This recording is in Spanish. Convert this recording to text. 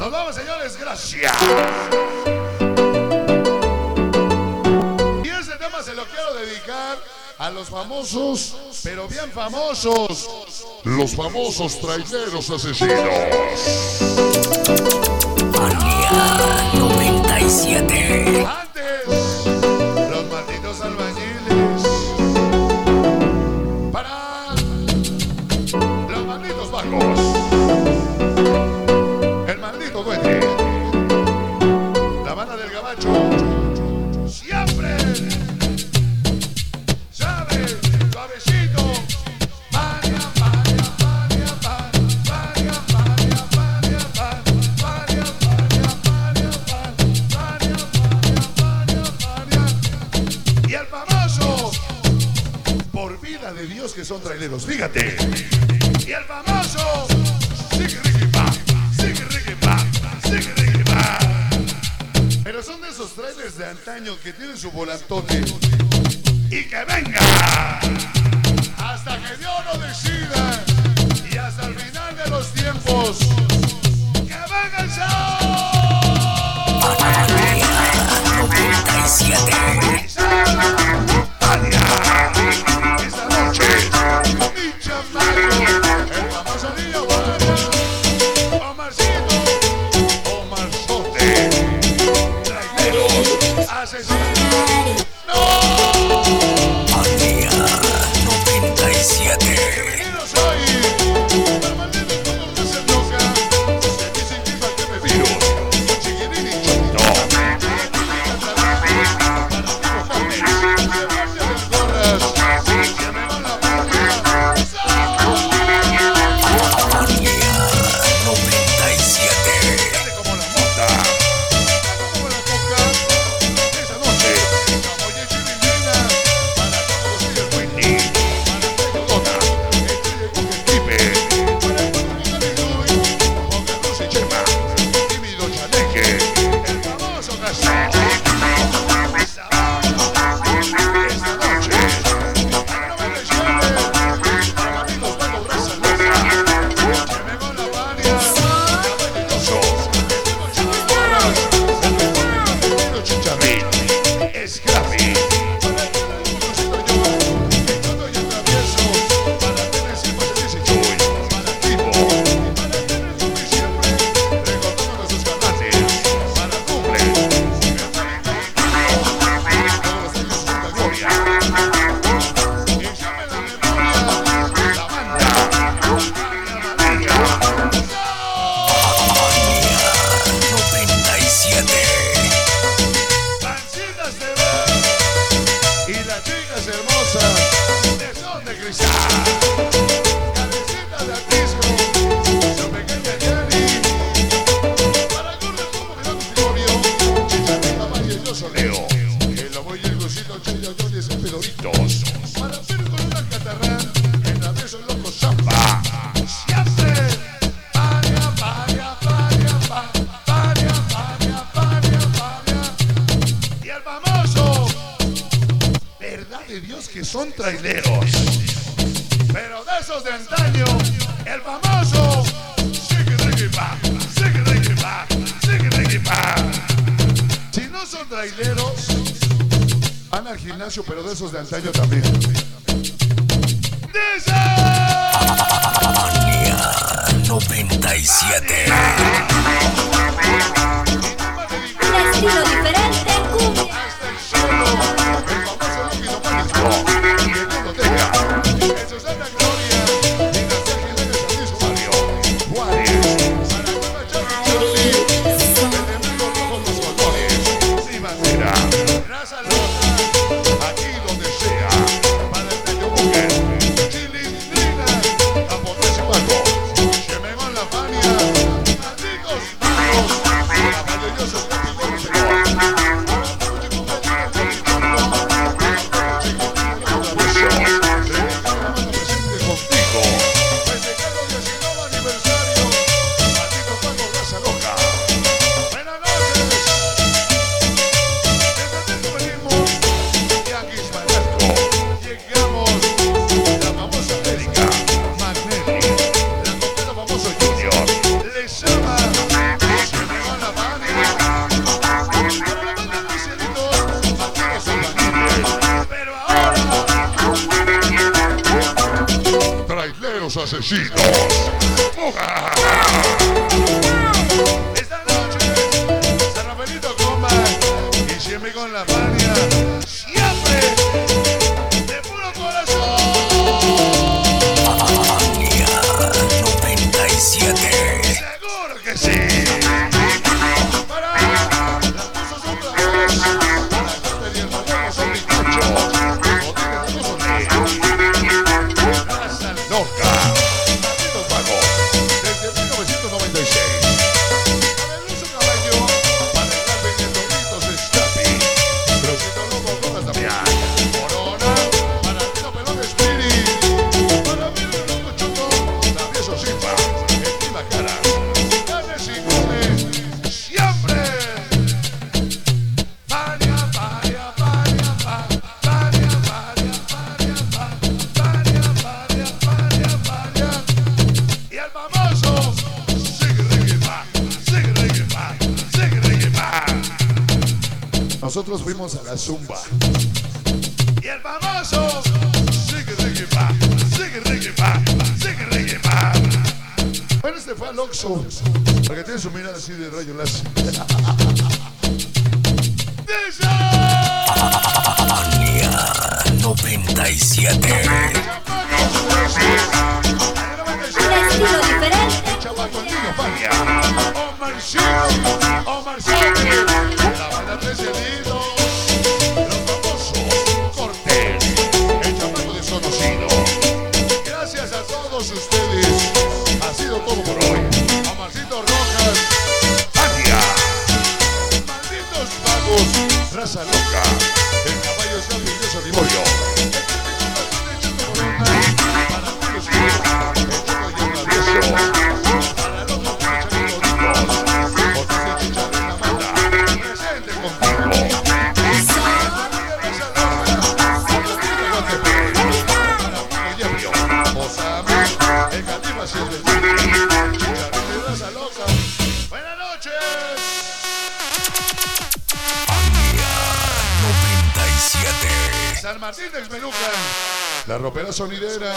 Nos vamos, señores, gracias. Y este tema se lo quiero dedicar a los famosos, pero bien famosos. Los famosos traineros asesinos. que son traileros, fíjate. Y el famoso sigue sigue sigue Pero son de esos trailers de antaño que tienen su volantote. Y que venga. hermosas de son de cristal. Cabecita de artismo, su pequeña Jenny. Para correr como gran matrimonio, chicharita maravilloso Leo. El abuelo y el gocito, chilla, dones y pedoritos. Para de Dios que son traileros. Pero de esos de antaño, el famoso Si no son traileros, van al gimnasio, pero de esos de antaño también. Dice 97. vecinos. Esta noche, San Rafaelito Comba y siempre con la mano. Nosotros fuimos a la zumba. Y el famoso sigue reggae sigue sigue este fue al Oxxo, porque tiene su mirada así de rayo láser. 97. Buenas noches. Andía 97. San Martín del Melucan. La ropera sonidera.